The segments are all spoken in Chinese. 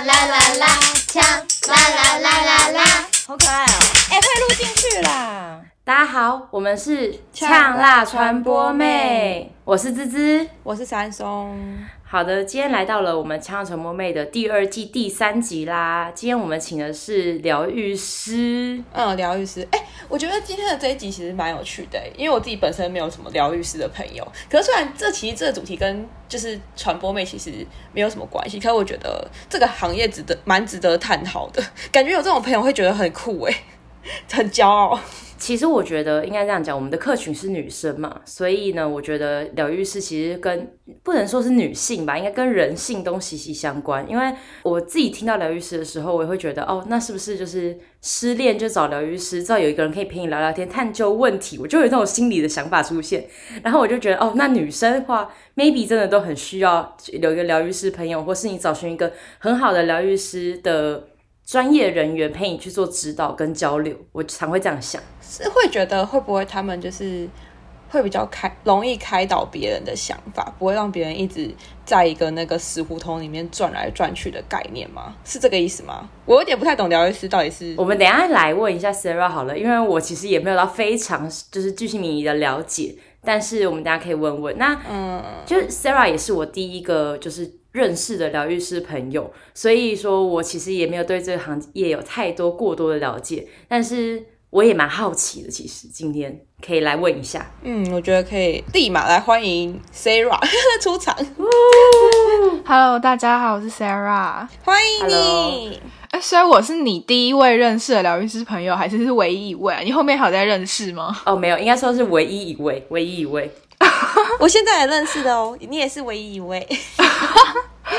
啦啦啦啦，呛啦啦啦啦啦，好可爱哦！哎，快录进去啦！大家好，我们是呛辣传播妹，我是芝芝，我是珊菘。好的，今天来到了我们呛辣传播妹的第二季第三集啦。今天我们请的是疗愈师，嗯，疗愈师。哎，我觉得今天的这一集其实蛮有趣的，因为我自己本身没有什么疗愈师的朋友。可是虽然这其实这个主题跟就是传播妹其实没有什么关系，可是我觉得这个行业值得蛮值得探讨的。感觉有这种朋友会觉得很酷哎，很骄傲。其实我觉得应该这样讲，我们的客群是女生嘛，所以呢，我觉得疗愈师其实跟不能说是女性吧，应该跟人性都息息相关。因为我自己听到疗愈师的时候，我也会觉得，哦，那是不是就是失恋就找疗愈师，知道有一个人可以陪你聊聊天、探究问题，我就有这种心理的想法出现。然后我就觉得，哦，那女生的话，maybe 真的都很需要有一个疗愈师朋友，或是你找寻一个很好的疗愈师的。专业人员陪你去做指导跟交流，我常会这样想，是会觉得会不会他们就是会比较开，容易开导别人的想法，不会让别人一直在一个那个死胡同里面转来转去的概念吗？是这个意思吗？我有点不太懂疗愈师到底是。我们等一下来问一下 Sarah 好了，因为我其实也没有到非常就是巨细靡遗的了解，但是我们大家可以问问。那嗯，就是 Sarah 也是我第一个就是。认识的疗愈师朋友，所以说我其实也没有对这个行业有太多过多的了解，但是我也蛮好奇的。其实今天可以来问一下，嗯，我觉得可以立马来欢迎 Sarah 出场。Hello，大家好，我是 Sarah，欢迎你。哎，所以我是你第一位认识的疗愈师朋友，还是是唯一一位啊？你后面还有在认识吗？哦，没有，应该说是唯一一位，唯一一位。我现在也认识的哦，你也是唯一一位。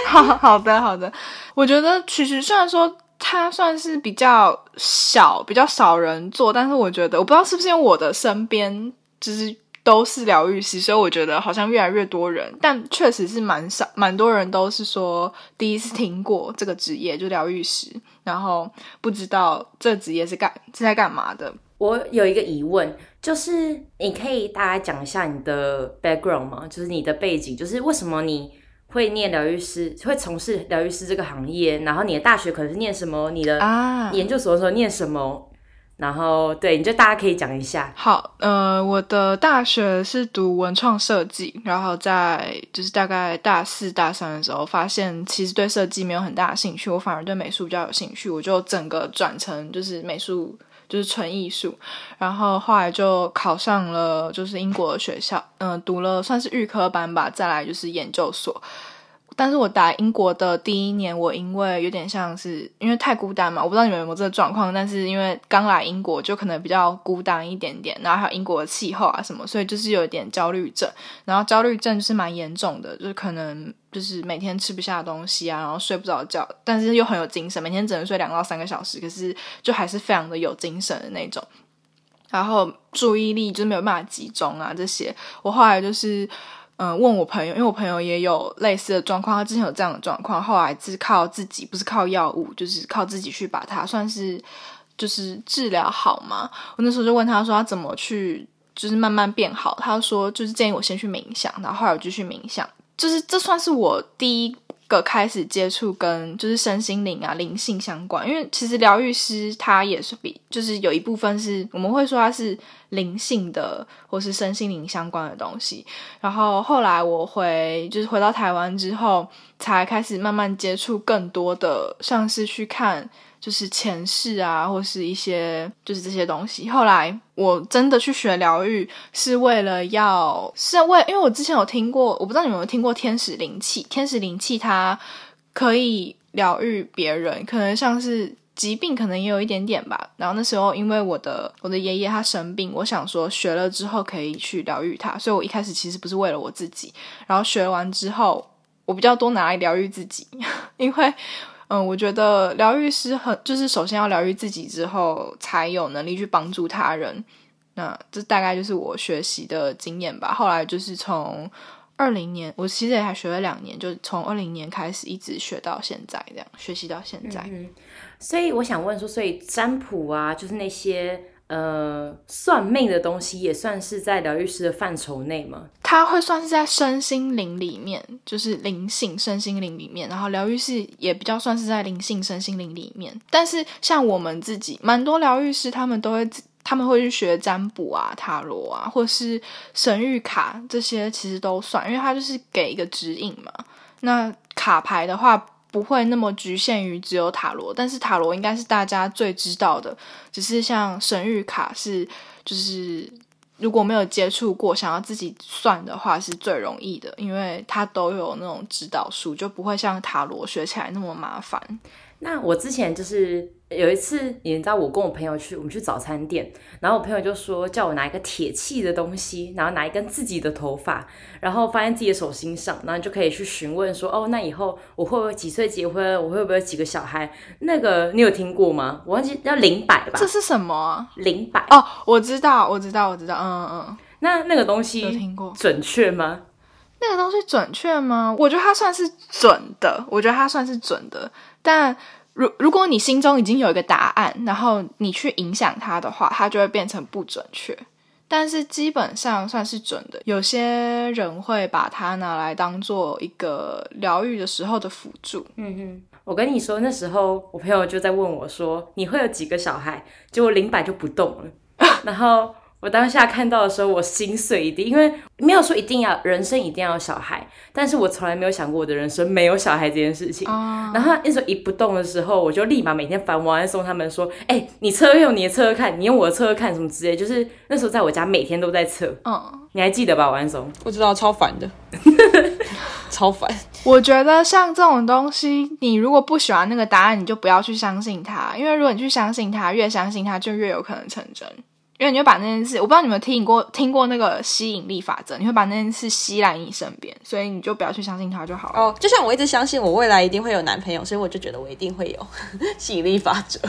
好好的好的，我觉得其实虽然说它算是比较小、比较少人做，但是我觉得我不知道是不是因为我的身边就是都是疗愈师，所以我觉得好像越来越多人，但确实是蛮少、蛮多人都是说第一次听过这个职业，就疗愈师，然后不知道这职业是干是在干嘛的。我有一个疑问，就是你可以大概讲一下你的 background 吗？就是你的背景，就是为什么你会念疗愈师，会从事疗愈师这个行业？然后你的大学可能是念什么？你的研究所的时候念什么？啊、然后对，你就大家可以讲一下。好，呃，我的大学是读文创设计，然后在就是大概大四大三的时候，发现其实对设计没有很大的兴趣，我反而对美术比较有兴趣，我就整个转成就是美术。就是纯艺术，然后后来就考上了，就是英国的学校，嗯、读了算是预科班吧，再来就是研究所。但是我打英国的第一年，我因为有点像是因为太孤单嘛，我不知道你们有没有这个状况，但是因为刚来英国就可能比较孤单一点点，然后还有英国的气候啊什么，所以就是有一点焦虑症，然后焦虑症就是蛮严重的，就是可能就是每天吃不下东西啊，然后睡不着觉，但是又很有精神，每天只能睡两到三个小时，可是就还是非常的有精神的那种，然后注意力就没有办法集中啊这些，我后来就是。嗯，问我朋友，因为我朋友也有类似的状况，他之前有这样的状况，后来是靠自己，不是靠药物，就是靠自己去把它算是就是治疗好嘛。我那时候就问他说，他怎么去就是慢慢变好？他说就是建议我先去冥想，然后后来我就去冥想，就是这算是我第一个开始接触跟就是身心灵啊灵性相关，因为其实疗愈师他也是比就是有一部分是我们会说他是灵性的或是身心灵相关的东西。然后后来我回就是回到台湾之后，才开始慢慢接触更多的，像是去看就是前世啊，或是一些就是这些东西。后来我真的去学疗愈，是为了要是为，因为我之前有听过，我不知道你们有没有听过天使灵气。天使灵气它可以疗愈别人，可能像是疾病，可能也有一点点吧。然后那时候因为我的我的爷爷他生病，我想说学了之后可以去疗愈他，所以我一开始其实不是为了我自己。然后学完之后，我比较多拿来疗愈自己，因为。嗯，我觉得疗愈师很就是首先要疗愈自己之后，才有能力去帮助他人。那这大概就是我学习的经验吧。后来就是从二零年，我其实也还学了两年，就从二零年开始一直学到现在，这样学习到现在。嗯。所以我想问说，所以占卜啊，就是那些呃，算命的东西也算是在疗愈师的范畴内吗？它会算是在身心灵里面，就是灵性身心灵里面，然后疗愈师也比较算是在灵性身心灵里面。但是像我们自己，蛮多疗愈师他们都会，他们会去学占卜啊、塔罗啊，或是神谕卡这些，其实都算，因为它就是给一个指引嘛。那卡牌的话。不会那么局限于只有塔罗，但是塔罗应该是大家最知道的。只是像神谕卡是，就是如果没有接触过，想要自己算的话是最容易的，因为它都有那种指导书，就不会像塔罗学起来那么麻烦。那我之前就是有一次，你知道，我跟我朋友去，我们去早餐店，然后我朋友就说叫我拿一个铁器的东西，然后拿一根自己的头发，然后放在自己的手心上，然后就可以去询问说，哦，那以后我会不会几岁结婚？我会不会有几个小孩？那个你有听过吗？我忘记叫灵摆吧？这是什么啊？灵摆哦，我知道，我知道，我知道，嗯嗯嗯。那那个东西有听过？准确吗？那个东西准确吗？我觉得它算是准的，我觉得它算是准的。但如如果你心中已经有一个答案，然后你去影响它的话，它就会变成不准确。但是基本上算是准的。有些人会把它拿来当做一个疗愈的时候的辅助。嗯哼，我跟你说，那时候我朋友就在问我说：“你会有几个小孩？”结果灵摆就不动了，然后。我当下看到的时候，我心碎一地，因为没有说一定要人生一定要有小孩，但是我从来没有想过我的人生没有小孩这件事情。Oh. 然后他那时候一不动的时候，我就立马每天烦王安松他们说：“哎、欸，你测用你的测测看，你用我的测测看，什么之类。”就是那时候在我家每天都在测。嗯，oh. 你还记得吧，王安松？我知道，超烦的，超烦。我觉得像这种东西，你如果不喜欢那个答案，你就不要去相信它，因为如果你去相信它，越相信它，就越有可能成真。因为你会把那件事，我不知道你们听过听过那个吸引力法则，你会把那件事吸来你身边，所以你就不要去相信它就好了。哦，就像我一直相信我未来一定会有男朋友，所以我就觉得我一定会有 吸引力法则。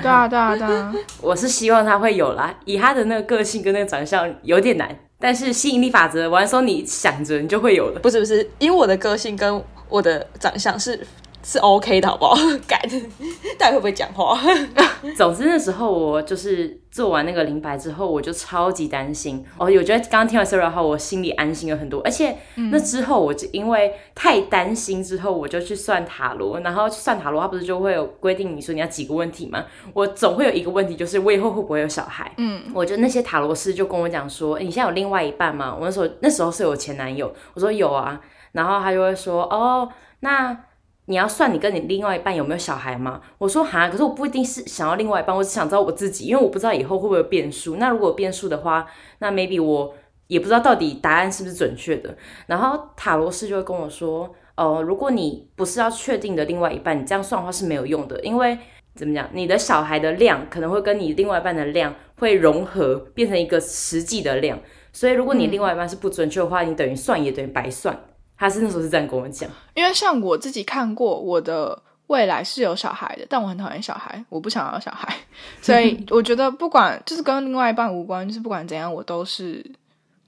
对啊，对啊，对啊，我是希望他会有啦。以他的那个个性跟那个长相有点难，但是吸引力法则，完说你想着你就会有了。不是不是，因为我的个性跟我的长相是。是 OK 的，好不好？改，大家会不会讲话？总之那时候我就是做完那个灵摆之后，我就超级担心。哦，我觉得刚刚听完 Sara 后，我心里安心了很多。而且那之后，我就因为太担心，之后我就去算塔罗。然后算塔罗，它不是就会有规定，你说你要几个问题吗？我总会有一个问题，就是我以后会不会有小孩？嗯，我觉得那些塔罗师就跟我讲说，欸，你现在有另外一半吗？我那时候那时候是有前男友，我说有啊。然后他就会说，哦，那。你要算你跟你另外一半有没有小孩吗？我说哈，可是我不一定是想要另外一半，我只想知道我自己，因为我不知道以后会不会变数。那如果变数的话，那 maybe 我也不知道到底答案是不是准确的。然后塔罗师就会跟我说，呃，如果你不是要确定的另外一半，你这样算的话是没有用的，因为怎么讲，你的小孩的量可能会跟你另外一半的量会融合，变成一个实际的量。所以如果你另外一半是不准确的话，你等于算也等于白算。他是那时候是这样跟我讲，因为像我自己看过，我的未来是有小孩的，但我很讨厌小孩，我不想要小孩，所以我觉得不管就是跟另外一半无关，就是不管怎样，我都是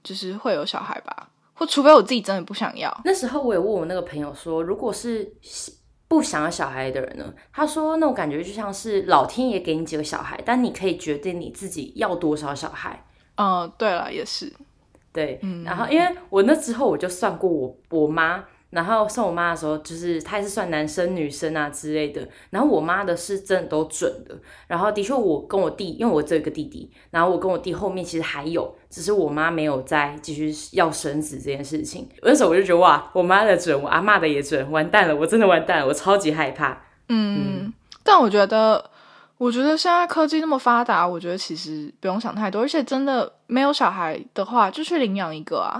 就是会有小孩吧，或除非我自己真的不想要。那时候我也问我那个朋友说，如果是不想要小孩的人呢？他说那种感觉就像是老天爷给你几个小孩，但你可以决定你自己要多少小孩。嗯，对了，也是。对，然后因为我那之后我就算过我我妈，然后算我妈的时候，就是她也是算男生女生啊之类的，然后我妈的是真的都准的，然后的确我跟我弟，因为我只有一个弟弟，然后我跟我弟后面其实还有，只是我妈没有再继续要生子这件事情，那时候我就觉得哇，我妈的准，我阿妈的也准，完蛋了，我真的完蛋了，我超级害怕。嗯，嗯但我觉得。我觉得现在科技那么发达，我觉得其实不用想太多，而且真的没有小孩的话，就去领养一个啊！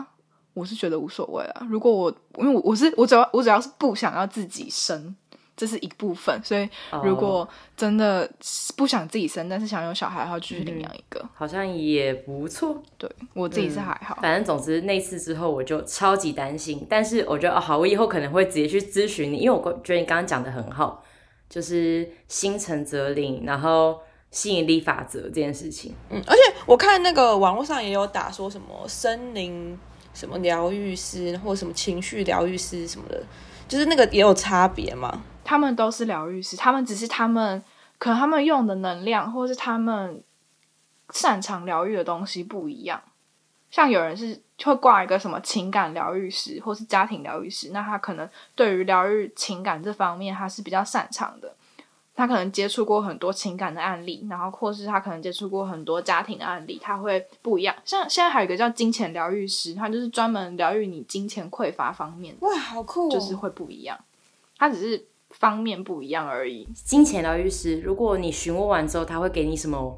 我是觉得无所谓啊。如果我因为我我是我只要我只要是不想要自己生，这是一部分，所以如果真的不想自己生，但是想有小孩的话，就去领养一个，嗯，好像也不错。对我自己是还好，嗯，反正总之那次之后我就超级担心，但是我觉得哦好，我以后可能会直接去咨询你，因为我觉得你刚刚讲的很好。就是心诚则灵，然后吸引力法则这件事情。嗯，而且我看那个网络上也有打说什么森林什么疗愈师，或什么情绪疗愈师什么的，就是那个也有差别嘛？他们都是疗愈师，他们只是他们可能他们用的能量，或是他们擅长疗愈的东西不一样。像有人是会挂一个什么情感疗愈师，或是家庭疗愈师，那他可能对于疗愈情感这方面，他是比较擅长的。他可能接触过很多情感的案例，然后或是他可能接触过很多家庭的案例，他会不一样。像现在还有一个叫金钱疗愈师，他就是专门疗愈你金钱匮乏方面的。哇，好酷哦！就是会不一样，他只是方面不一样而已。金钱疗愈师，如果你询问完之后，他会给你什么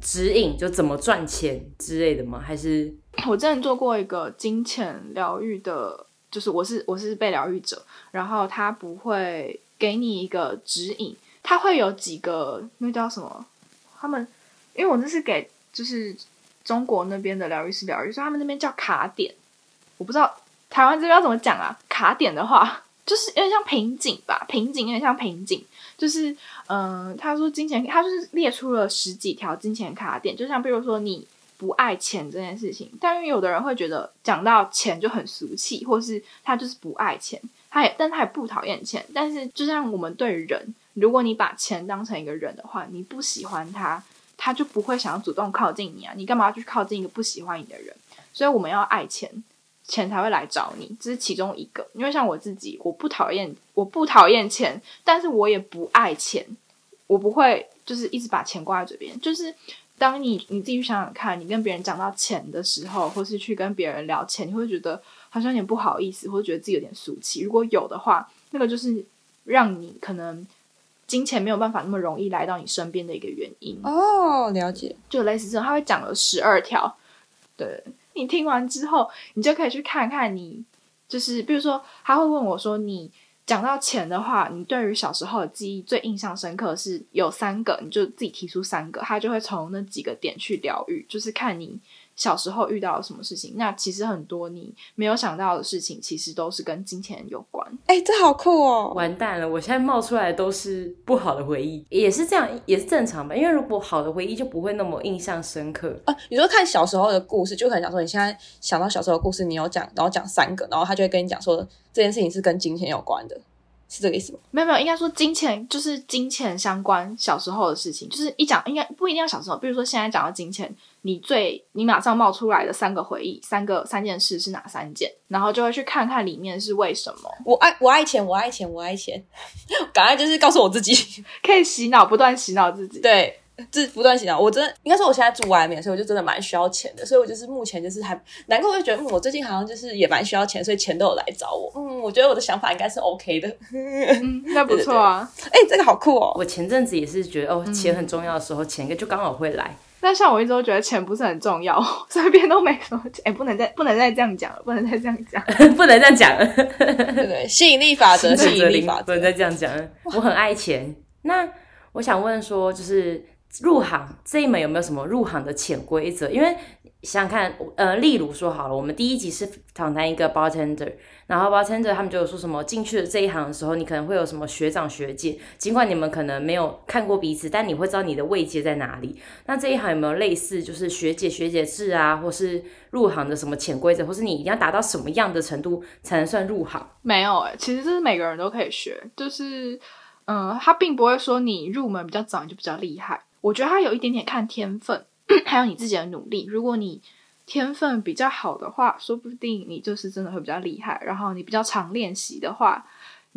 指引，就怎么赚钱之类的吗？还是 我之前做过一个金钱疗愈的，就是我是我是被疗愈者，然后他不会给你一个指引。他会有几个，那叫什么？他们，因为我这是给就是中国那边的疗愈师疗愈，所以他们那边叫卡点。我不知道台湾这边要怎么讲啊？卡点的话，就是有点像瓶颈吧，瓶颈有点像瓶颈，就是嗯、他说金钱，他就是列出了十几条金钱卡点，就像比如说你不爱钱这件事情，但因为有的人会觉得讲到钱就很俗气，或是他就是不爱钱，他也，但他也不讨厌钱，但是就像我们对人。如果你把钱当成一个人的话，你不喜欢他，他就不会想要主动靠近你啊！你干嘛要去靠近一个不喜欢你的人？所以我们要爱钱，钱才会来找你，这是其中一个。因为像我自己，我不讨厌，我不讨厌钱，但是我也不爱钱，我不会就是一直把钱挂在嘴边。就是当你你自己想想看，你跟别人讲到钱的时候，或是去跟别人聊钱，你会觉得好像有点不好意思，或者觉得自己有点俗气。如果有的话，那个就是让你可能。金钱没有办法那么容易来到你身边的一个原因哦，了解，就类似这种，他会讲了十二条，对，你听完之后，你就可以去看看你，就是比如说，他会问我说，你讲到钱的话，你对于小时候的记忆最印象深刻是有三个，你就自己提出三个，他就会从那几个点去疗愈，就是看你。小时候遇到了什么事情？那其实很多你没有想到的事情，其实都是跟金钱有关。哎、欸，这好酷哦！完蛋了，我现在冒出来都是不好的回忆，也是这样，也是正常吧？因为如果好的回忆就不会那么印象深刻啊。你说看小时候的故事，就可能讲说你现在想到小时候的故事，你有讲，然后讲三个，然后他就会跟你讲说这件事情是跟金钱有关的，是这个意思吗？没有没有，应该说金钱就是金钱相关小时候的事情，就是一讲应该不一定要小时候，比如说现在讲到金钱。你最你马上冒出来的三个回忆，三个三件事是哪三件？然后就会去看看里面是为什么。我爱我爱钱，我爱钱，我爱钱。赶快就是告诉我自己，可以洗脑，不断洗脑自己。对，就是不断洗脑。我真的应该说，我现在住外面，所以我就真的蛮需要钱的。所以我就是目前就是还难怪，我就觉得，嗯，我最近好像就是也蛮需要钱，所以钱都有来找我。嗯，我觉得我的想法应该是 OK 的。嗯，那不错啊。哎、欸，这个好酷哦。我前阵子也是觉得，哦，钱很重要的时候，钱就刚好会来。但像我一直都觉得钱不是很重要，身边都没什么钱。哎、欸，不能再不能再这样讲了，不能再这样讲，不能这样讲了。对对，吸引力法则，吸引力法则，不能再这样讲。我很爱钱。那我想问说，就是入行这一门有没有什么入行的潜规则？因为想想看，呃，例如说好了，我们第一集是访谈一个 bartender，然后 bartender 他们就有说什么进去了这一行的时候，你可能会有什么学长学姐，尽管你们可能没有看过彼此，但你会知道你的位阶在哪里。那这一行有没有类似就是学姐学姐制啊，或是入行的什么潜规则，或是你一定要达到什么样的程度才能算入行？没有哎、其实这是每个人都可以学，就是嗯，他并不会说你入门比较早你就比较厉害。我觉得他有一点点看天分。还有你自己的努力，如果你天分比较好的话，说不定你就是真的会比较厉害。然后你比较常练习的话，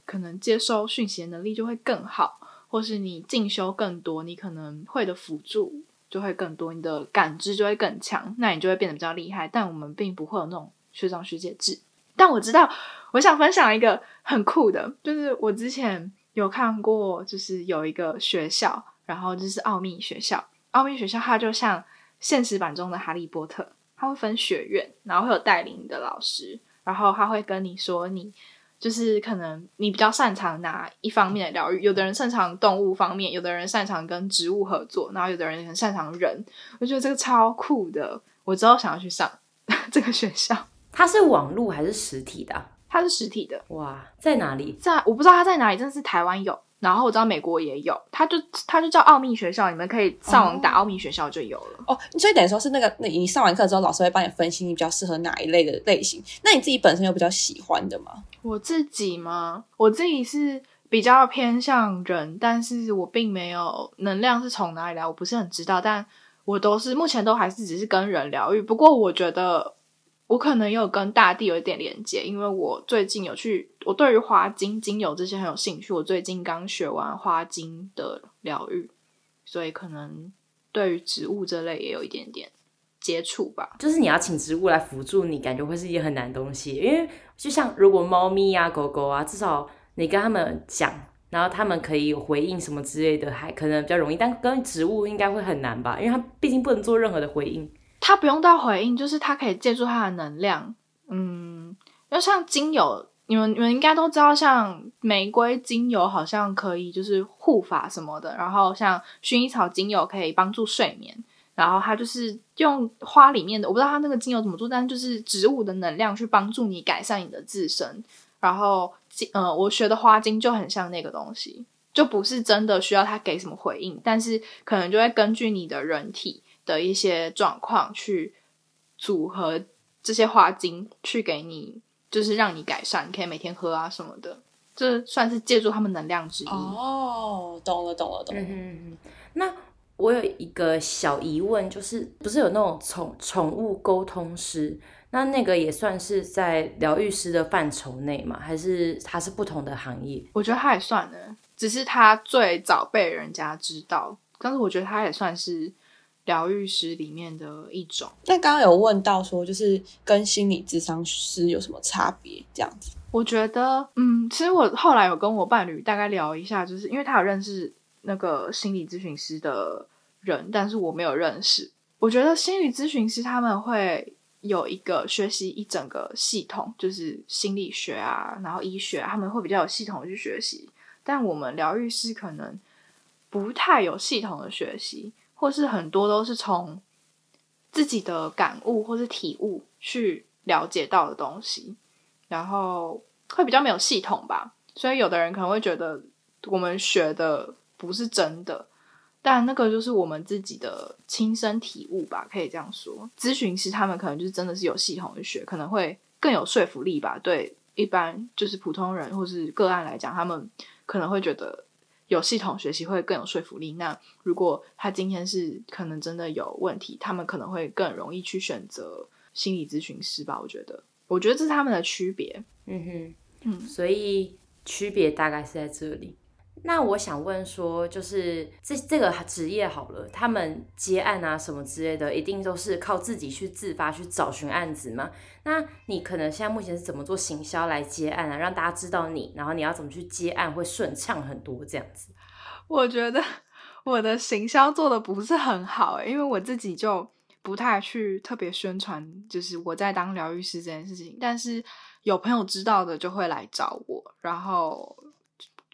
可能接收讯息的能力就会更好，或是你进修更多，你可能会的辅助就会更多，你的感知就会更强，那你就会变得比较厉害。但我们并不会有那种学长学姐制。但我知道，我想分享一个很酷的，就是我之前有看过，就是有一个学校，然后就是奥秘学校。奥秘学校，它就像现实版中的哈利波特，它会分学院，然后会有带领你的老师，然后他会跟你说，你就是可能你比较擅长哪一方面的疗愈，有的人擅长动物方面，有的人擅长跟植物合作，然后有的人很擅长人，我觉得这个超酷的，我之后想要去上 这个学校。它是网路还是实体的？它是实体的。哇，在哪里？在我不知道它在哪里，但是台湾有。然后我知道美国也有，它就它就叫奥秘学校，你们可以上网打奥秘学校就有了。哦，所以等于说是那个，那你上完课之后，老师会帮你分析你比较适合哪一类的类型。那你自己本身有比较喜欢的吗？我自己吗？我自己是比较偏向人，但是我并没有能量是从哪里来，我不是很知道。但我都是目前都还是只是跟人疗愈。不过我觉得我可能有跟大地有一点连接，因为我最近有去，我对于花精、精油这些很有兴趣。我最近刚学完花精的疗愈，所以可能对于植物这类也有一点点接触吧。就是你要请植物来辅助你，感觉会是一件很难的东西。因为就像如果猫咪啊、狗狗啊，至少你跟他们讲。然后他们可以有回应什么之类的，还可能比较容易，但跟植物应该会很难吧？因为它毕竟不能做任何的回应。它不用到回应，就是它可以借助它的能量。嗯，就像精油，你们你们应该都知道，像玫瑰精油好像可以就是护发什么的，然后像薰衣草精油可以帮助睡眠，然后它就是用花里面的，我不知道它那个精油怎么做，但就是植物的能量去帮助你改善你的自身，然后。嗯，我学的花精就很像那个东西，就不是真的需要它给什么回应，但是可能就会根据你的人体的一些状况去组合这些花精，去给你就是让你改善，你可以每天喝啊什么的，这算是借助他们能量之一。哦，懂了，懂了，懂了。嗯嗯，那我有一个小疑问，就是不是有那种宠宠物沟通师？那那个也算是在疗愈师的范畴内吗？还是它是不同的行业？我觉得它也算呢，只是它最早被人家知道。但是我觉得它也算是疗愈师里面的一种。那刚刚有问到说，就是跟心理咨商师有什么差别？这样子，我觉得，嗯，其实我后来有跟我伴侣大概聊一下，就是因为他有认识那个心理咨询师的人，但是我没有认识。我觉得心理咨询师他们会。有一个学习一整个系统，就是心理学啊，然后医学啊，他们会比较有系统去学习。但我们疗愈师可能不太有系统的学习，或是很多都是从自己的感悟或是体悟去了解到的东西，然后会比较没有系统吧。所以有的人可能会觉得我们学的不是真的。但那个就是我们自己的亲身体悟吧，可以这样说。咨询师他们可能就是真的是有系统的学，可能会更有说服力吧。对一般就是普通人或是个案来讲，他们可能会觉得有系统学习会更有说服力。那如果他今天是可能真的有问题，他们可能会更容易去选择心理咨询师吧。我觉得，我觉得这是他们的区别。嗯哼，嗯，所以区别大概是在这里。那我想问说，就是这这个职业好了，他们接案啊什么之类的，一定都是靠自己去自发去找寻案子吗？那你可能现在目前是怎么做行销来接案啊，让大家知道你，然后你要怎么去接案会顺畅很多这样子？我觉得我的行销做的不是很好，因为我自己就不太去特别宣传，就是我在当疗愈师这件事情，但是有朋友知道的就会来找我，然后。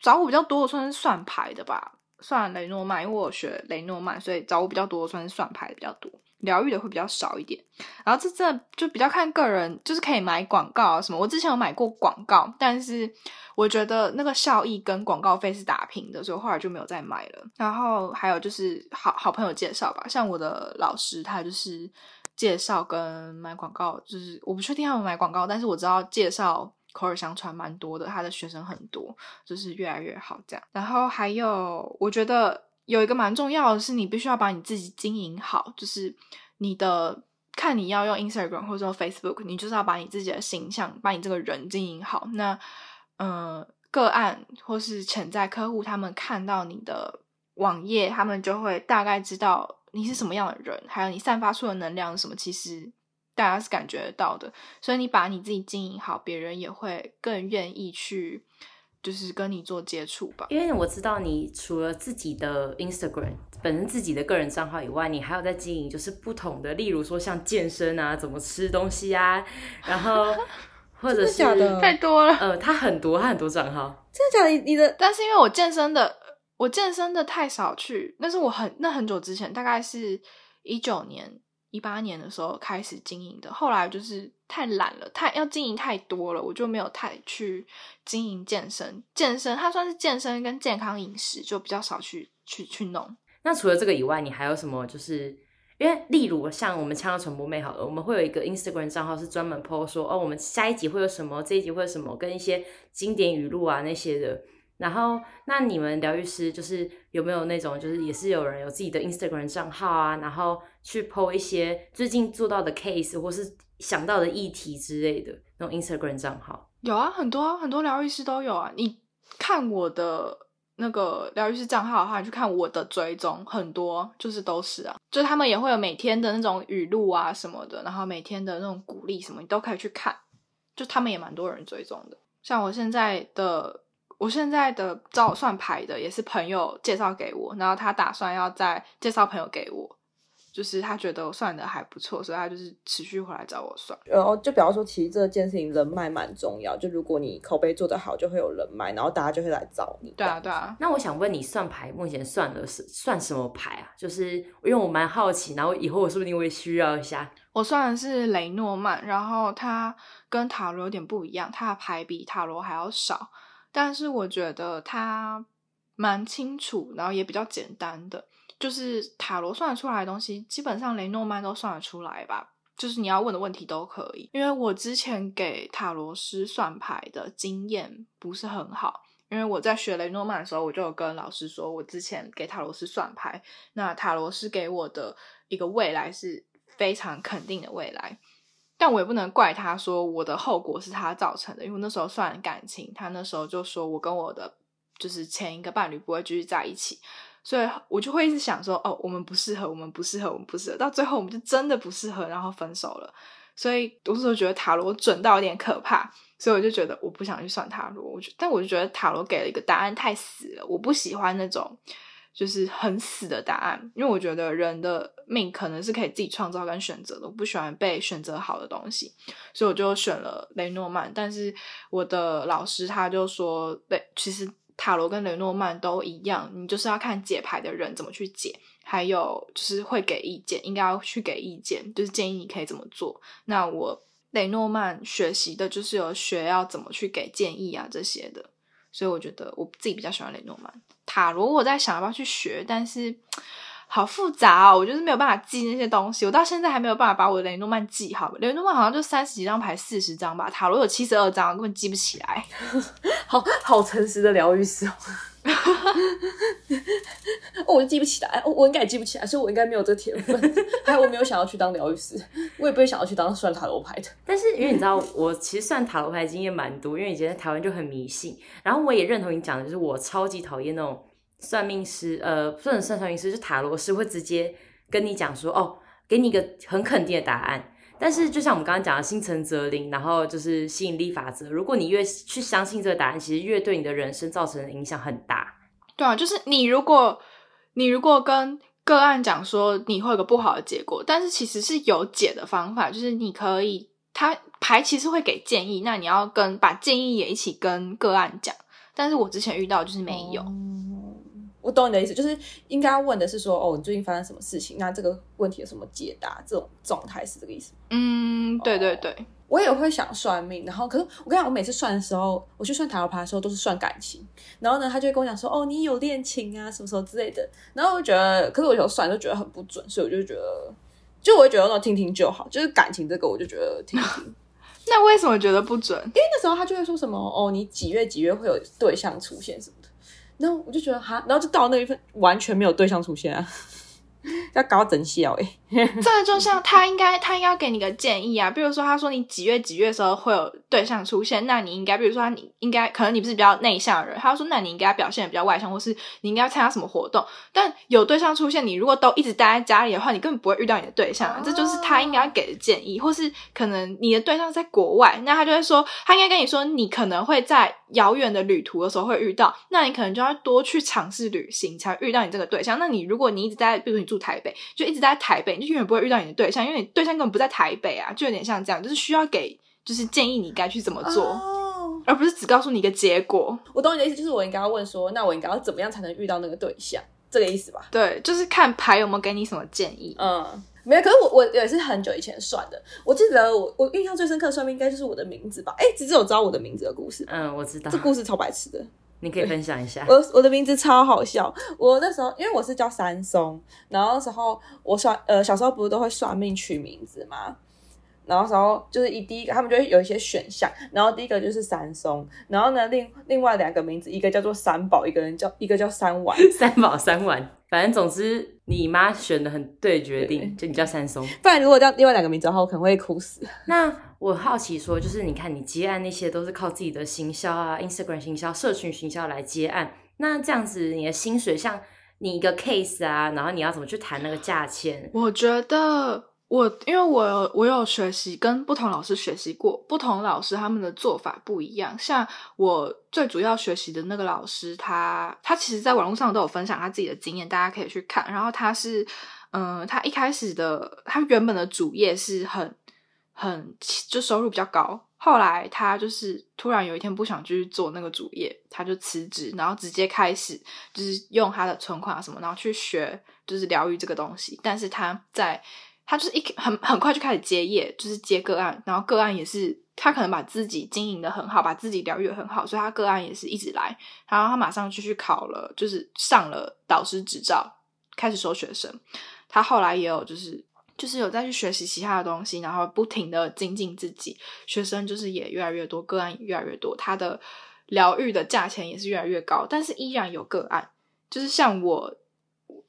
找我比较多的算是算牌的吧，算雷诺曼，因为我学雷诺曼，所以找我比较多的算是算牌的比较多，疗愈的会比较少一点。然后这这就比较看个人，就是可以买广告啊什么。我之前有买过广告，但是我觉得那个效益跟广告费是打平的，所以后来就没有再买了。然后还有就是好好朋友介绍吧，像我的老师他就是介绍跟买广告，就是我不确定他们买广告，但是我知道介绍。口耳相传蛮多的，他的学生很多，就是越来越好这样。然后还有，我觉得有一个蛮重要的是，你必须要把你自己经营好，就是你的看你要用 Instagram 或者 Facebook，你就是要把你自己的形象，把你这个人经营好。那嗯、个案或是潜在客户，他们看到你的网页，他们就会大概知道你是什么样的人，还有你散发出的能量是什么。其实。大家是感觉得到的，所以你把你自己经营好，别人也会更愿意去，就是跟你做接触吧。因为我知道你除了自己的 Instagram 本身自己的个人账号以外，你还有在经营，就是不同的，例如说像健身啊，怎么吃东西啊，然后 或者是太多了。呃，他很多，他很多账号，真的假的？你你的，但是因为我健身的，我健身的太少去，那是我很那很久之前，大概是一九年。一八年的时候开始经营的，后来就是太懒了，太要经营太多了，我就没有太去经营健身。健身它算是健身跟健康饮食，就比较少去去去弄。那除了这个以外，你还有什么？就是因为例如像我们呛到传播妹好了，我们会有一个 Instagram 账号是专门 po 说哦，我们下一集会有什么，这一集会有什么，跟一些经典语录啊那些的。然后，那你们疗愈师就是有没有那种，就是也是有人有自己的 Instagram 账号啊，然后去 po 一些最近做到的 case 或是想到的议题之类的那种 Instagram 账号？有啊，很多啊很多疗愈师都有啊。你看我的那个疗愈师账号的话，你去看我的追踪，很多就是都是啊，就他们也会有每天的那种语录啊什么的，然后每天的那种鼓励什么，你都可以去看。就他们也蛮多人追踪的，像我现在的。我现在的找我算牌的也是朋友介绍给我，然后他打算要再介绍朋友给我，就是他觉得我算的还不错，所以他就是持续回来找我算。然后就比方说，其实这件事情人脉蛮重要，就如果你口碑做得好，就会有人脉，然后大家就会来找你。对啊，对啊。那我想问你，算牌目前算的是算什么牌啊？就是因为我蛮好奇，然后以后我说不定会需要一下。我算的是雷诺曼，然后它跟塔罗有点不一样，它的牌比塔罗还要少。但是我觉得它蛮清楚，然后也比较简单的，就是塔罗算得出来的东西，基本上雷诺曼都算得出来吧。就是你要问的问题都可以。因为我之前给塔罗师算牌的经验不是很好，因为我在学雷诺曼的时候，我就有跟老师说，我之前给塔罗师算牌，那塔罗师给我的一个未来是非常肯定的未来。但我也不能怪他说我的后果是他造成的，因为那时候算感情，他那时候就说我跟我的就是前一个伴侣不会继续在一起，所以我就会一直想说，哦，我们不适合，我们不适合，我们不适合，到最后我们就真的不适合，然后分手了。所以我那时候觉得塔罗准到有点可怕，所以我就觉得我不想去算塔罗。我就但我就觉得塔罗给了一个答案太死了，我不喜欢那种。就是很死的答案，因为我觉得人的命可能是可以自己创造跟选择的，我不喜欢被选择好的东西，所以我就选了雷诺曼。但是我的老师他就说，对，其实塔罗跟雷诺曼都一样，你就是要看解牌的人怎么去解，还有就是会给意见，应该要去给意见，就是建议你可以怎么做。那我雷诺曼学习的就是有学要怎么去给建议啊这些的。所以我觉得我自己比较喜欢雷诺曼塔罗，我在想要不要去学，但是好复杂哦，我就是没有办法记那些东西，我到现在还没有办法把我的雷诺曼记好。雷诺曼好像就三十几张牌，四十张吧，塔罗有七十二张，根本记不起来。好好诚实的疗愈师。哦，我就记不起来，我我应该也记不起来，所以我应该没有这个天分。还有，我没有想要去当疗愈师，我也不会想要去当算塔罗牌的。但是，因为你知道，我其实算塔罗牌经验蛮多，因为以前在台湾就很迷信。然后，我也认同你讲的，就是我超级讨厌那种算命师，呃，不能算算命师，就是塔罗师会直接跟你讲说，哦，给你一个很肯定的答案。但是，就像我们刚刚讲的，心诚则灵，然后就是吸引力法则。如果你越去相信这个答案，其实越对你的人生造成的影响很大。对啊，就是你如果你如果跟个案讲说你会有个不好的结果，但是其实是有解的方法，就是你可以，他牌其实会给建议，那你要跟把建议也一起跟个案讲。但是我之前遇到就是没有。嗯，我懂你的意思，就是应该问的是说，哦，你最近发生什么事情？那这个问题有什么解答？这种状态是这个意思？嗯，对对对。哦我也会想算命，然后可是我跟你讲，我每次算的时候，我去算塔罗牌的时候都是算感情，然后呢，他就会跟我讲说，哦，你有恋情啊，什么什么之类的，然后我觉得，可是我有时候算都觉得很不准，所以我就觉得，就我会觉得那种听听就好，就是感情这个我就觉得听听。那为什么觉得不准？因为那时候他就会说什么，哦，你几月几月会有对象出现什么的，然后我就觉得哈，然后就到那一份完全没有对象出现啊。要搞整笑哎，这就像他应该，他应该给你个建议啊。比如说，他说你几月几月的时候会有对象出现，那你应该，比如说，你应该可能你不是比较内向的人，他说那你应该表现的比较外向，或是你应该要参加什么活动。但有对象出现，你如果都一直待在家里的话，你根本不会遇到你的对象啊。这就是他应该给的建议，或是可能你的对象在国外，那他就会说，他应该跟你说，你可能会在遥远的旅途的时候会遇到，那你可能就要多去尝试旅行，才会遇到你这个对象。那你如果你一直在，比如你住台北，就一直在台北，你就永远不会遇到你的对象，因为你对象根本不在台北啊，就有点像这样，就是需要给，就是建议你该去怎么做，oh. 而不是只告诉你一个结果。我懂你的意思，就是我应该要问说，那我应该要怎么样才能遇到那个对象？这个意思吧？对，就是看牌有没有给你什么建议。嗯，没有。可是我我也是很久以前算的，我记得我我印象最深刻的算命应该就是我的名字吧？哎，只有知道我的名字的故事。嗯，我知道。这故事超白痴的。你可以分享一下，我我的名字超好笑。我那时候因为我是叫三松，然后那时候我算呃小时候不是都会算命取名字吗？然后然后就是一第一个，他们就会有一些选项，然后第一个就是三松，然后呢另另外两个名字，一个叫做三宝，一个人叫一个叫三碗，三宝三碗，反正总之你妈选的很对决定，就你叫三松，不然如果叫另外两个名字的话，我可能会哭死。那我好奇说，就是你看你接案那些都是靠自己的行销啊，Instagram 行销、社群行销来接案，那这样子你的薪水像你一个 case 啊，然后你要怎么去谈那个价钱？我觉得。我因为我我有学习跟不同老师学习过，不同老师他们的做法不一样。像我最主要学习的那个老师，他他其实在网络上都有分享他自己的经验，大家可以去看。然后他是，嗯、他一开始的他原本的主业是很很就收入比较高，后来他就是突然有一天不想继续做那个主业，他就辞职，然后直接开始就是用他的存款啊什么，然后去学就是疗愈这个东西。但是他在他就是一很很快就开始接业，就是接个案，然后个案也是他可能把自己经营的很好，把自己疗愈的很好，所以他个案也是一直来。然后他马上就去考了，就是上了导师执照，开始收学生。他后来也有就是就是有再去学习其他的东西，然后不停的精进自己，学生就是也越来越多，个案也越来越多，他的疗愈的价钱也是越来越高，但是依然有个案，就是像我。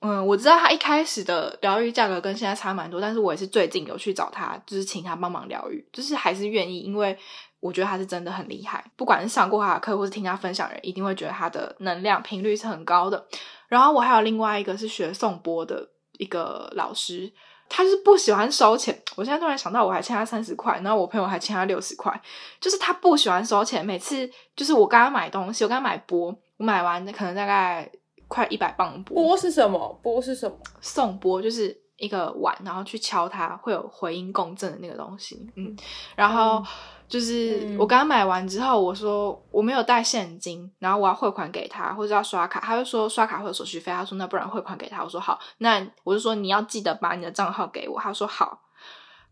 嗯，我知道他一开始的疗愈价格跟现在差蛮多，但是我也是最近有去找他，就是请他帮忙疗愈，就是还是愿意，因为我觉得他是真的很厉害，不管是上过他的课或是听他分享人，一定会觉得他的能量频率是很高的。然后我还有另外一个是学颂钵的一个老师，他是不喜欢收钱。我现在突然想到，我还欠他三十块，然后我朋友还欠他六十块，就是他不喜欢收钱。每次就是我刚刚买东西，我刚刚买钵，我买完可能大概。快一百磅钵，钵是什么？钵是什么？颂钵就是一个碗，然后去敲它，会有回音共振的那个东西。嗯，然后就是我刚刚买完之后，我说我没有带现金，然后我要汇款给他，或者要刷卡，他就说刷卡会有手续费，他说那不然汇款给他，我说好，那我就说你要记得把你的账号给我，他说好。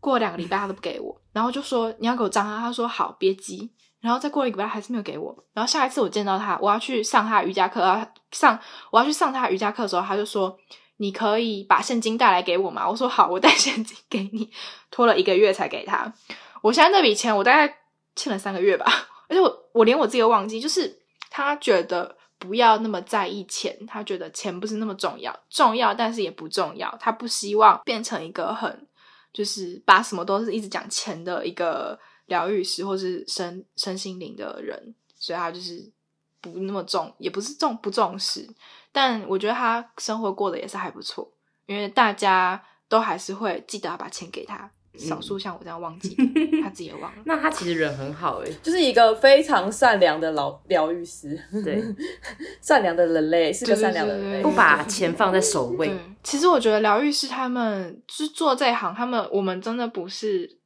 过了两个礼拜他都不给我，然后就说你要给我账号，他说好，别急。然后再过了一个礼拜还是没有给我。然后下一次我见到他，我要去上他瑜伽课，上我要去上他瑜伽课的时候，他就说：“你可以把现金带来给我吗？”我说：“好，我带现金给你。”拖了一个月才给他。我现在那笔钱我大概欠了三个月吧，而且我我连我自己都忘记。就是他觉得不要那么在意钱，他觉得钱不是那么重要，重要但是也不重要。他不希望变成一个很就是把什么都是一直讲钱的一个。疗愈师或是身身心灵的人，所以他就是不那么重，也不是重不重视，但我觉得他生活过得也是还不错，因为大家都还是会记得要把钱给他，少数像我这样忘记，嗯、他自己也忘了。那他其实人很好诶，就是一个非常善良的老疗愈师，对，善良的人类是个善良的人类，不把钱放在首位。其实我觉得疗愈师他们是做这一行，他们我们真的不是。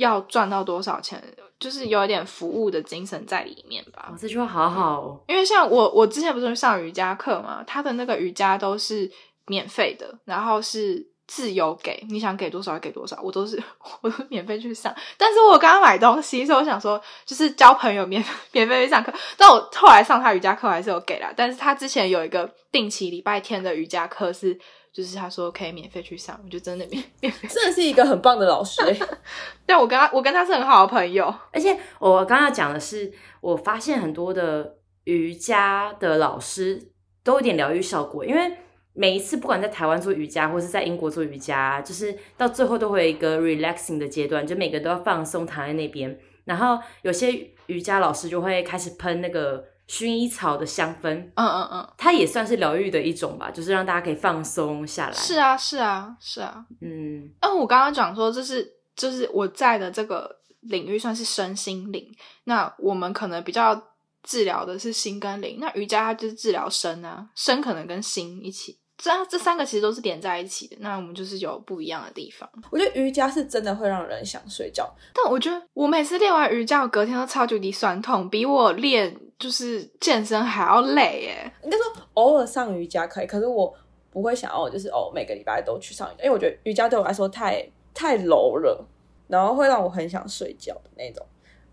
要赚到多少钱，就是有一点服务的精神在里面吧。哦，这句话好好哦。因为像我，我之前不是上瑜伽课嘛，他的那个瑜伽都是免费的，然后是自由给，你想给多少就给多少，我都是 我都免费去上。但是我刚刚买东西，所以我想说，就是交朋友免 免费去上课。但我后来上他瑜伽课还是有给啦，但是他之前有一个定期礼拜天的瑜伽课是。就是他说可以免费去上，我就真的免免费，真的是一个很棒的老师。但我跟他，我跟他是很好的朋友。而且我刚刚讲的是，我发现很多的瑜伽的老师都有点疗愈效果，因为每一次不管在台湾做瑜伽，或是在英国做瑜伽，就是到最后都会有一个 relaxing 的阶段，就每个都要放松躺在那边，然后有些瑜伽老师就会开始喷那个。薰衣草的香氛，嗯嗯嗯，它也算是疗愈的一种吧，就是让大家可以放松下来。是啊，是啊，是啊，嗯。嗯，我刚刚讲说，这是就是我在的这个领域算是身心灵，那我们可能比较治疗的是心跟灵，那瑜伽它就是治疗身啊，身可能跟心一起。这这三个其实都是连在一起的，那我们就是有不一样的地方。我觉得瑜伽是真的会让人想睡觉，但我觉得我每次练完瑜伽，我隔天都超级无敌酸痛，比我练就是健身还要累耶。应该说偶尔上瑜伽可以，可是我不会想要就是哦每个礼拜都去上瑜伽，因为我觉得瑜伽对我来说太太柔了，然后会让我很想睡觉的那种。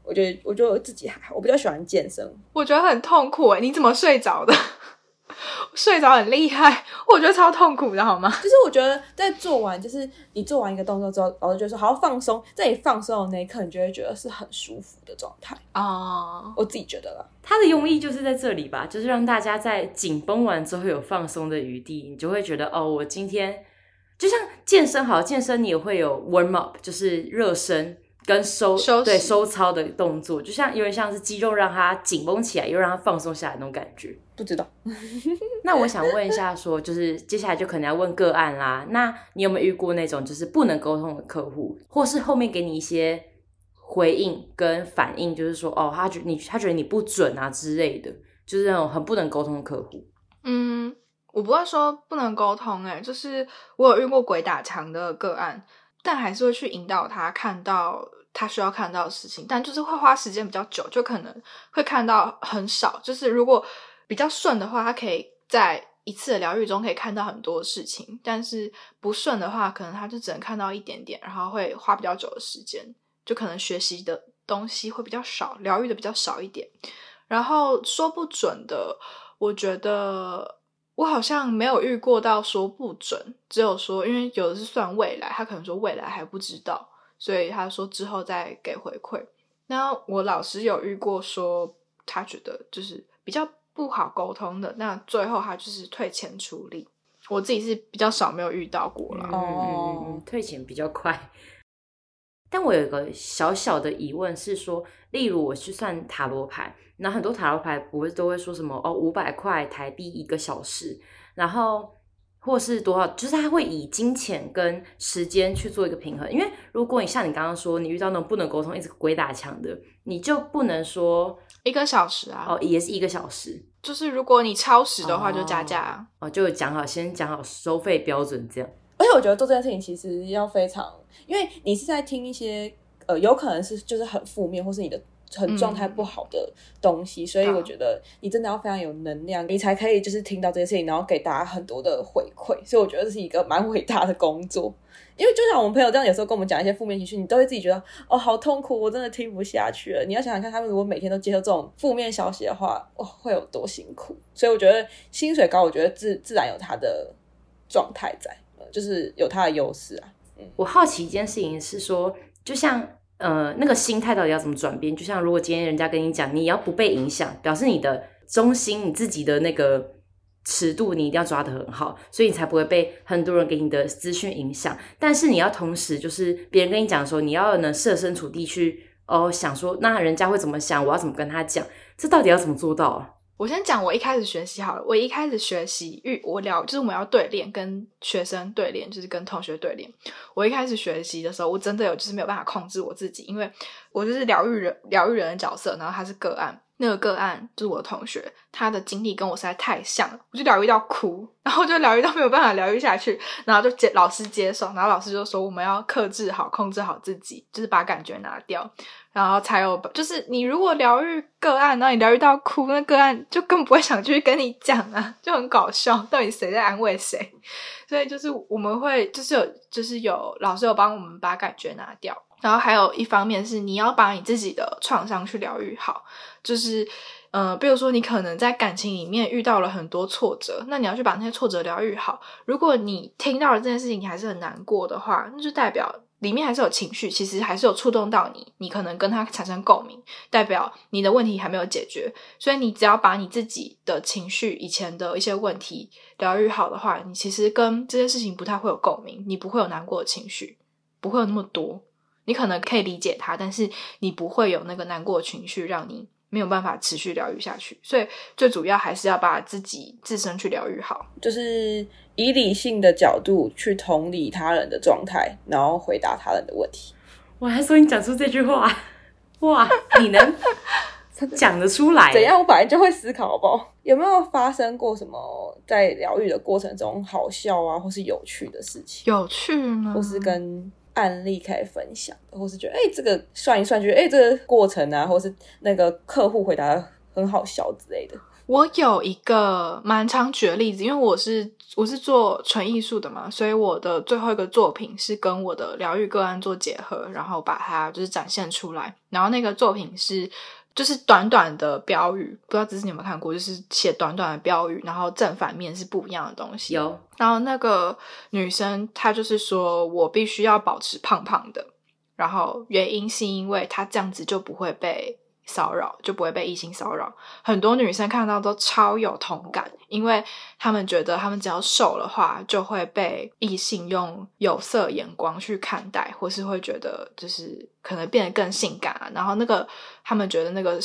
我觉得我觉得我自己还好，我比较喜欢健身。我觉得很痛苦哎，你怎么睡着的？睡着很厉害，我觉得超痛苦的，好吗？就是我觉得在做完，就是你做完一个动作之后，老师就说好好放松，在你放松的那一刻，你就会觉得是很舒服的状态啊。Oh. 我自己觉得啦，他的用意就是在这里吧，就是让大家在紧绷完之后有放松的余地，你就会觉得哦，我今天就像健身好，健身你也会有 warm up，就是热身。跟收，收对收操的动作，就像有点像是肌肉让它紧绷起来，又让它放松下来那种感觉。不知道。那我想问一下说，说就是接下来就可能要问个案啦。那你有没有遇过那种就是不能沟通的客户，或是后面给你一些回应跟反应，就是说哦，他觉你他觉得你不准啊之类的，就是那种很不能沟通的客户。嗯，我不会说不能沟通，欸，哎，就是我有遇过鬼打墙的个案，但还是会去引导他看到。他需要看到的事情，但就是会花时间比较久，就可能会看到很少。就是如果比较顺的话，他可以在一次的疗愈中可以看到很多事情；但是不顺的话，可能他就只能看到一点点，然后会花比较久的时间，就可能学习的东西会比较少，疗愈的比较少一点。然后说不准的，我觉得我好像没有遇过到说不准，只有说因为有的是算未来，他可能说未来还不知道。所以他说之后再给回馈。那我老师有遇过说，他觉得就是比较不好沟通的，那最后他就是退钱处理。我自己是比较少没有遇到过了。哦，退钱比较快。但我有一个小小的疑问是说，例如我去算塔罗牌，那很多塔罗牌不会都会说什么哦，五百块台币一个小时，然后。或是多少，就是他会以金钱跟时间去做一个平衡。因为如果你像你刚刚说，你遇到那种不能沟通、一直鬼打墙的，你就不能说一个小时啊。哦，也是一个小时。就是如果你超时的话，就加价。哦，就讲好，先讲好收费标准这样。而且我觉得做这件事情其实要非常，因为你是在听一些呃，有可能是就是很负面，或是你的。很状态不好的东西，嗯，所以我觉得你真的要非常有能量，你才可以就是听到这些事情，然后给大家很多的回馈。所以我觉得这是一个蛮伟大的工作。因为就像我们朋友这样，有时候跟我们讲一些负面情绪，你都会自己觉得哦，好痛苦，我真的听不下去了。你要想想看，他们如果每天都接受这种负面消息的话，哦，会有多辛苦。所以我觉得薪水高，我觉得自自然有它的状态在，就是有它的优势啊。嗯，我好奇一件事情是说，就像。呃，那个心态到底要怎么转变？就像如果今天人家跟你讲，你要不被影响，表示你的中心，你自己的那个尺度，你一定要抓得很好，所以你才不会被很多人给你的资讯影响。但是你要同时，就是别人跟你讲的时候，你要能设身处地去哦，想说那人家会怎么想，我要怎么跟他讲，这到底要怎么做到？我先讲我一开始学习好了。我一开始学习，育我聊就是我们要对练，跟学生对练，就是跟同学对练。我一开始学习的时候，我真的有就是没有办法控制我自己，因为我就是疗愈人、疗愈人的角色，然后他是个案。那个个案就是我的同学，他的经历跟我实在太像了，我就疗愈到哭，然后就疗愈到没有办法疗愈下去，然后就接老师接受，然后老师就说我们要克制好、控制好自己，就是把感觉拿掉，然后才有就是你如果疗愈个案，然后你疗愈到哭，那个案就更不会想去跟你讲啊，就很搞笑，到底谁在安慰谁？所以就是我们会就是有就是有老师有帮我们把感觉拿掉。然后还有一方面是你要把你自己的创伤去疗愈好，就是，呃，比如说你可能在感情里面遇到了很多挫折，那你要去把那些挫折疗愈好。如果你听到了这件事情，你还是很难过的话，那就代表里面还是有情绪，其实还是有触动到你，你可能跟他产生共鸣，代表你的问题还没有解决。所以你只要把你自己的情绪、以前的一些问题疗愈好的话，你其实跟这些事情不太会有共鸣，你不会有难过的情绪，不会有那么多。你可能可以理解他，但是你不会有那个难过情绪，让你没有办法持续疗愈下去。所以最主要还是要把自己自身去疗愈好，就是以理性的角度去同理他人的状态，然后回答他人的问题。我还说你讲出这句话，哇，你能讲得出来？怎样？我本来就会思考，好不好？有没有发生过什么在疗愈的过程中好笑啊，或是有趣的事情？有趣吗？或是跟。案例可以分享，或是觉得哎、欸，这个算一算，觉得哎、欸，这个过程啊，或是那个客户回答很好笑之类的。我有一个蛮常举的例子，因为我是我是做纯艺术的嘛，所以我的最后一个作品是跟我的疗愈个案做结合，然后把它就是展现出来。然后那个作品是就是短短的标语，不知道只是你有没有看过？就是写短短的标语，然后正反面是不一样的东西。有。然后那个女生她就是说我必须要保持胖胖的，然后原因是因为她这样子就不会被骚扰，就不会被异性骚扰。很多女生看到都超有同感，因为她们觉得她们只要瘦的话，就会被异性用有色眼光去看待，或是会觉得就是可能变得更性感啊。然后那个她们觉得那个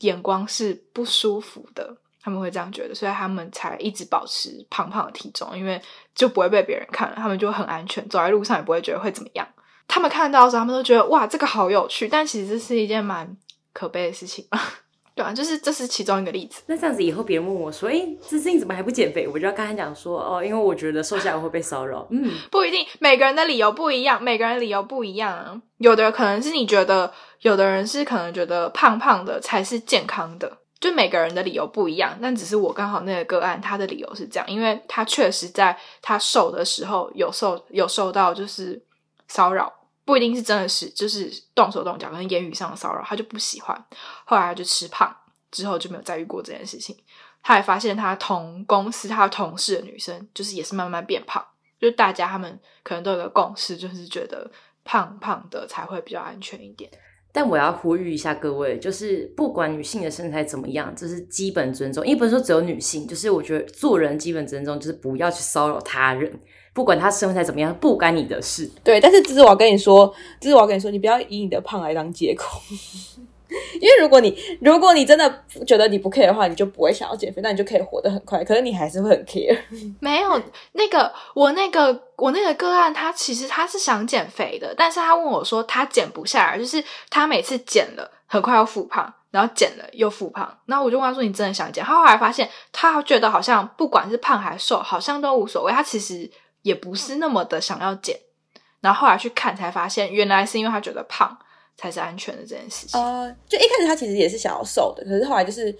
眼光是不舒服的，他们会这样觉得，所以他们才一直保持胖胖的体重，因为就不会被别人看了，他们就很安全，走在路上也不会觉得会怎么样。他们看到的时候，他们都觉得哇，这个好有趣，但其实是一件蛮。可悲的事情吧，对啊，就是这是其中一个例子。那这样子以后别人问我说：“哎，芝芝你怎么还不减肥？”我就要跟他讲说：“哦，因为我觉得瘦下来会被骚扰。”嗯，不一定，每个人的理由不一样，每个人的理由不一样。有的可能是你觉得，有的人是可能觉得胖胖的才是健康的，就每个人的理由不一样。但只是我刚好那个个案，他的理由是这样，因为他确实在他瘦的时候有受有受到就是骚扰。不一定是真的是，就是动手动脚跟言语上的骚扰，他就不喜欢。后来他就吃胖，之后就没有再遇过这件事情。他也发现他同公司他同事的女生，就是也是慢慢变胖。就大家他们可能都有个共识，就是觉得胖胖的才会比较安全一点。但我要呼吁一下各位，就是不管女性的身材怎么样，这是基本尊重。因为不是说只有女性，就是我觉得做人基本尊重就是不要去骚扰他人。不管他身材怎么样，不干你的事。对，但是只是我要跟你说，只是我要跟你说，你不要以你的胖来当借口。因为如果你如果你真的觉得你不 care 的话，你就不会想要减肥，那你就可以活得很快。可是你还是会很 care。没有那个我那个我那个个案，他其实他是想减肥的，但是他问我说他减不下来，就是他每次减了很快又复胖，然后减了又复胖。然后我就问他说：“你真的想减？”他后来发现，他觉得好像不管是胖还是瘦，好像都无所谓。他其实。也不是那么的想要减，然后后来去看才发现，原来是因为他觉得胖才是安全的这件事情。呃，就一开始他其实也是想要瘦的，可是后来就是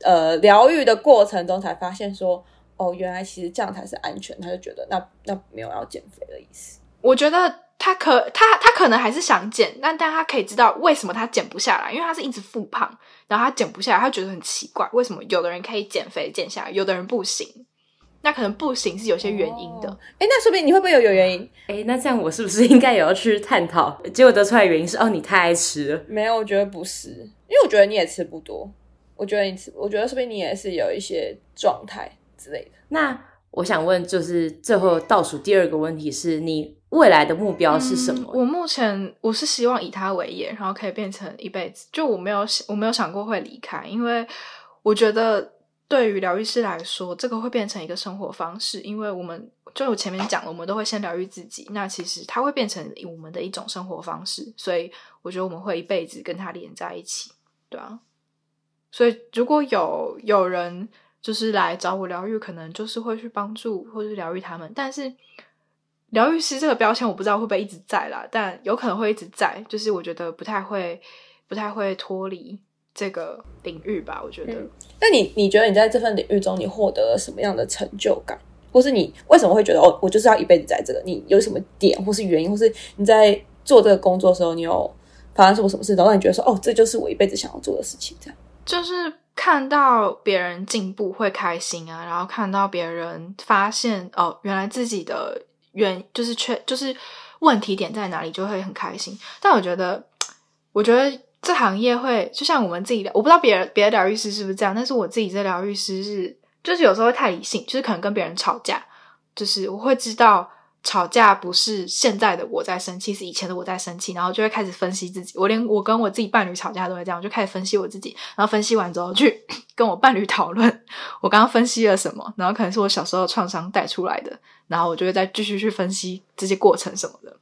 呃疗愈的过程中才发现说，哦，原来其实这样才是安全，他就觉得那那没有要减肥的意思。我觉得他可他他可能还是想减，但但他可以知道为什么他减不下来，因为他是一直复胖，然后他减不下来，他觉得很奇怪，为什么有的人可以减肥减下来，有的人不行。那可能不行，是有些原因的。哎、哦，那说不定你会不会有有原因？哎，那这样我是不是应该也要去探讨？结果得出来的原因是哦，你太爱吃了。没有，我觉得不是，因为我觉得你也吃不多。我觉得你吃，我觉得说不定你也是有一些状态之类的。那我想问，就是最后倒数第二个问题是你未来的目标是什么？嗯、我目前我是希望以他为业，然后可以变成一辈子。就我没有想，我没有想过会离开，因为我觉得。对于疗愈师来说，这个会变成一个生活方式，因为我们就我前面讲了，我们都会先疗愈自己，那其实它会变成我们的一种生活方式，所以我觉得我们会一辈子跟它连在一起，对啊。所以如果有有人就是来找我疗愈，可能就是会去帮助或是疗愈他们，但是疗愈师这个标签我不知道会不会一直在啦，但有可能会一直在，就是我觉得不太会不太会脱离。这个领域吧，我觉得。嗯、那你你觉得你在这份领域中，你获得了什么样的成就感，或是你为什么会觉得哦，我就是要一辈子在这个？你有什么点，或是原因，或是你在做这个工作的时候，你有发生什么什么事，然后让你觉得说哦，这就是我一辈子想要做的事情？这样就是看到别人进步会开心啊，然后看到别人发现哦，原来自己的原就是缺就是问题点在哪里，就会很开心。但我觉得，我觉得。这行业会就像我们自己的，我不知道别人别的疗愈师是不是这样，但是我自己这疗愈师是，就是有时候会太理性，就是可能跟别人吵架，就是我会知道吵架不是现在的我在生气，是以前的我在生气，然后就会开始分析自己。我连我跟我自己伴侣吵架都会这样，我就开始分析我自己，然后分析完之后去 跟我伴侣讨论我刚刚分析了什么，然后可能是我小时候创伤带出来的，然后我就会再继续去分析这些过程什么的，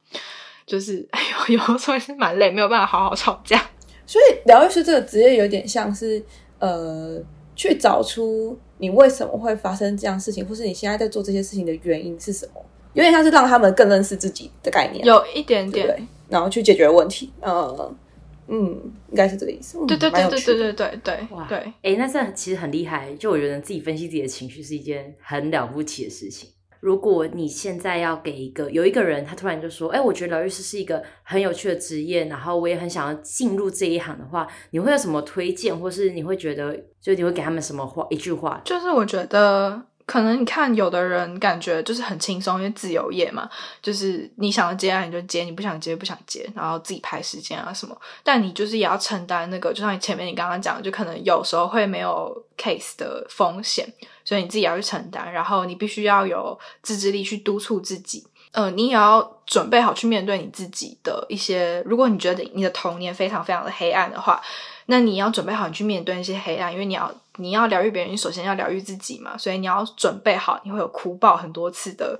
就是哎呦，有时候是蛮累，没有办法好好吵架。所以疗愈师这个职业有点像是，呃，去找出你为什么会发生这样事情，或是你现在在做这些事情的原因是什么，有点像是让他们更认识自己的概念，有一点点，对对，然后去解决问题，呃，嗯，应该是这个意思。对对对对对对对对，哇，对，诶，那这其实很厉害，就我觉得自己分析自己的情绪是一件很了不起的事情。如果你现在要给一个有一个人，他突然就说：“哎，我觉得疗愈师是一个很有趣的职业，然后我也很想要进入这一行的话，你会有什么推荐，或是你会觉得，就你会给他们什么话？一句话？就是我觉得。可能你看，有的人感觉就是很轻松，因为自由业嘛，就是你想接案你就接，你不想接不想接，然后自己排时间啊什么。但你就是也要承担那个，就像你前面你刚刚讲的，就可能有时候会没有 case 的风险，所以你自己要去承担。然后你必须要有自制力去督促自己，呃，你也要准备好去面对你自己的一些。如果你觉得你的童年非常非常的黑暗的话，那你要准备好你去面对那些黑暗，因为你要。你要疗愈别人，你首先要疗愈自己嘛，所以你要准备好，你会有哭爆很多次的，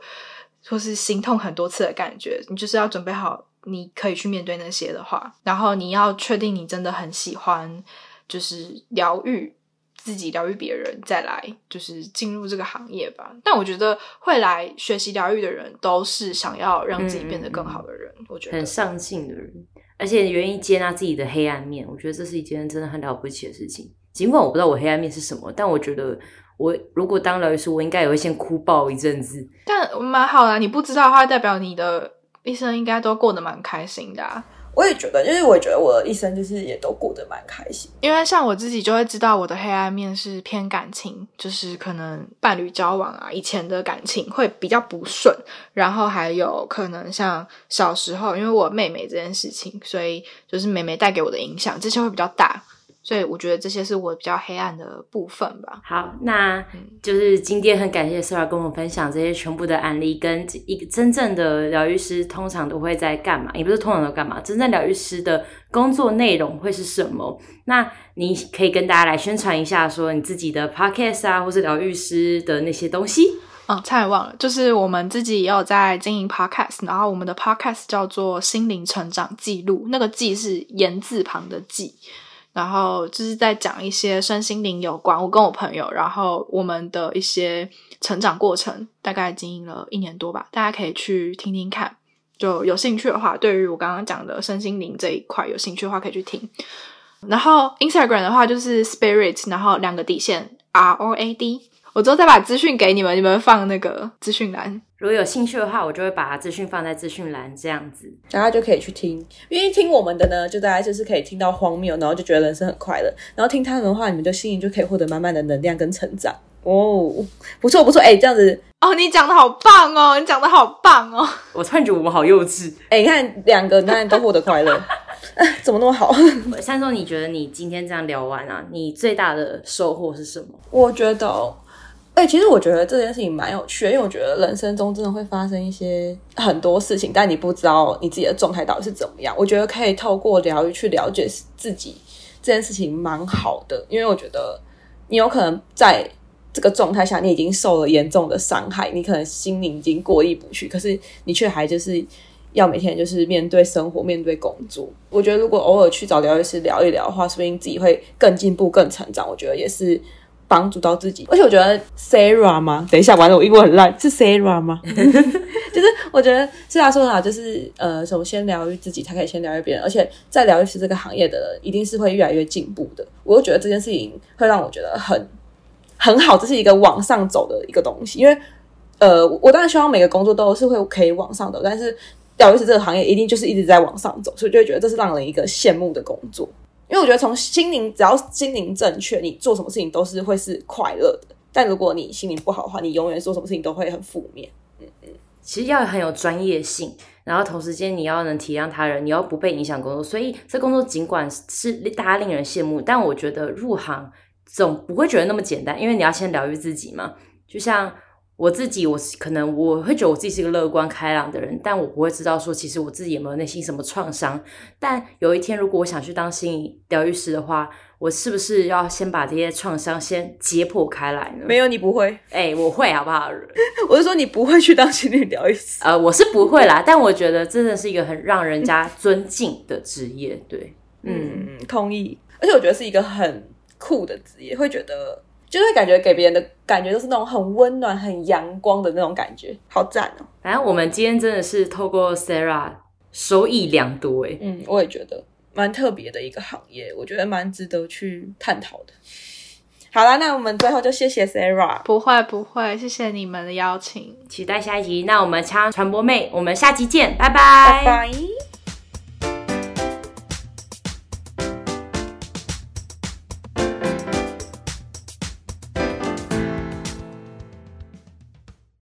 或是心痛很多次的感觉。你就是要准备好，你可以去面对那些的话，然后你要确定你真的很喜欢，就是疗愈自己、疗愈别人，再来就是进入这个行业吧。但我觉得会来学习疗愈的人，都是想要让自己变得更好的人。嗯、我觉得很上进的人，而且愿意接纳自己的黑暗面，我觉得这是一件真的很了不起的事情。尽管我不知道我黑暗面是什么，但我觉得我如果当疗愈师，我应该也会先哭爆一阵子。但蛮好的，你不知道的话，代表你的一生应该都过得蛮开心的啊。我也觉得，就是我也觉得我的一生就是也都过得蛮开心。因为像我自己就会知道，我的黑暗面是偏感情，就是可能伴侣交往啊，以前的感情会比较不顺，然后还有可能像小时候，因为我妹妹这件事情，所以就是妹妹带给我的影响，这些会比较大。所以我觉得这些是我比较黑暗的部分吧。好，那就是今天很感谢 Sara 跟我们分享这些全部的案例，跟一个真正的疗愈师通常都会在干嘛？也不是通常都干嘛，真正疗愈师的工作内容会是什么？那你可以跟大家来宣传一下，说你自己的 Podcast 啊，或是疗愈师的那些东西。嗯，差点忘了，就是我们自己也有在经营 Podcast，然后我们的 Podcast 叫做心灵成长记录，那个记是言字旁的记。然后就是在讲一些身心灵有关，我跟我朋友，然后我们的一些成长过程，大概经营了一年多吧，大家可以去听听看。就有兴趣的话，对于我刚刚讲的身心灵这一块有兴趣的话，可以去听。然后 Instagram 的话就是 Spirit，然后两个底线 R O A D。我之后再把资讯给你们，你们放那个资讯栏。如果有兴趣的话，我就会把资讯放在资讯栏，这样子大家就可以去听。因为听我们的呢，就大家就是可以听到荒谬，然后就觉得人生很快乐。然后听他们的话，你们的心灵就可以获得满满的能量跟成长。哦，不错不错，哎，这样子哦，你讲的好棒哦，你讲的好棒哦。我突然觉得我们好幼稚。哎，你看两个男人都获得快乐，怎么那么好？珊搜，你觉得你今天这样聊完啊，你最大的收获是什么？我觉得。哎、其实我觉得这件事情蛮有趣的，因为我觉得人生中真的会发生一些很多事情，但你不知道你自己的状态到底是怎么样。我觉得可以透过疗愈去了解自己，这件事情蛮好的，因为我觉得你有可能在这个状态下，你已经受了严重的伤害，你可能心灵已经过意不去，可是你却还就是要每天就是面对生活、面对工作。我觉得如果偶尔去找疗愈师聊一聊的话，说不定自己会更进步、更成长。我觉得也是。帮助到自己，而且我觉得 Sarah 吗？等一下，完了，我英文很烂，是 Sarah 吗？就是我觉得是他说的好，就是呃，首先疗愈自己，才可以先疗愈别人，而且在疗愈师这个行业的人，一定是会越来越进步的。我又觉得这件事情会让我觉得很很好，这是一个往上走的一个东西。因为呃，我当然希望每个工作都是会可以往上走，但是疗愈师这个行业一定就是一直在往上走，所以就会觉得这是让人一个羡慕的工作。因为我觉得从心灵，只要心灵正确，你做什么事情都是会是快乐的。但如果你心灵不好的话，你永远做什么事情都会很负面。嗯嗯，其实要很有专业性，然后同时间你要能体谅他人，你要不被影响工作。所以这工作尽管是大家令人羡慕，但我觉得入行总不会觉得那么简单，因为你要先疗愈自己嘛。就像。我自己，我可能我会觉得我自己是一个乐观开朗的人，但我不会知道说，其实我自己有没有内心什么创伤。但有一天，如果我想去当心理疗愈师的话，我是不是要先把这些创伤先解剖开来呢？没有，你不会。哎、欸，我会，好不好？我是说你不会去当心理疗愈师。呃，我是不会啦，但我觉得真的是一个很让人家尊敬的职业。对，嗯，同意。而且我觉得是一个很酷的职业，会觉得。就会感觉给别人的感觉都是那种很温暖、很阳光的那种感觉，好赞哦！反正我们今天真的是透过 Sara 收益良多诶。嗯，我也觉得蛮特别的一个行业，我觉得蛮值得去探讨的。好啦，那我们最后就谢谢 Sarah，不会不会，谢谢你们的邀请，期待下一集。那我们枪传播妹，我们下集见，拜拜。拜拜。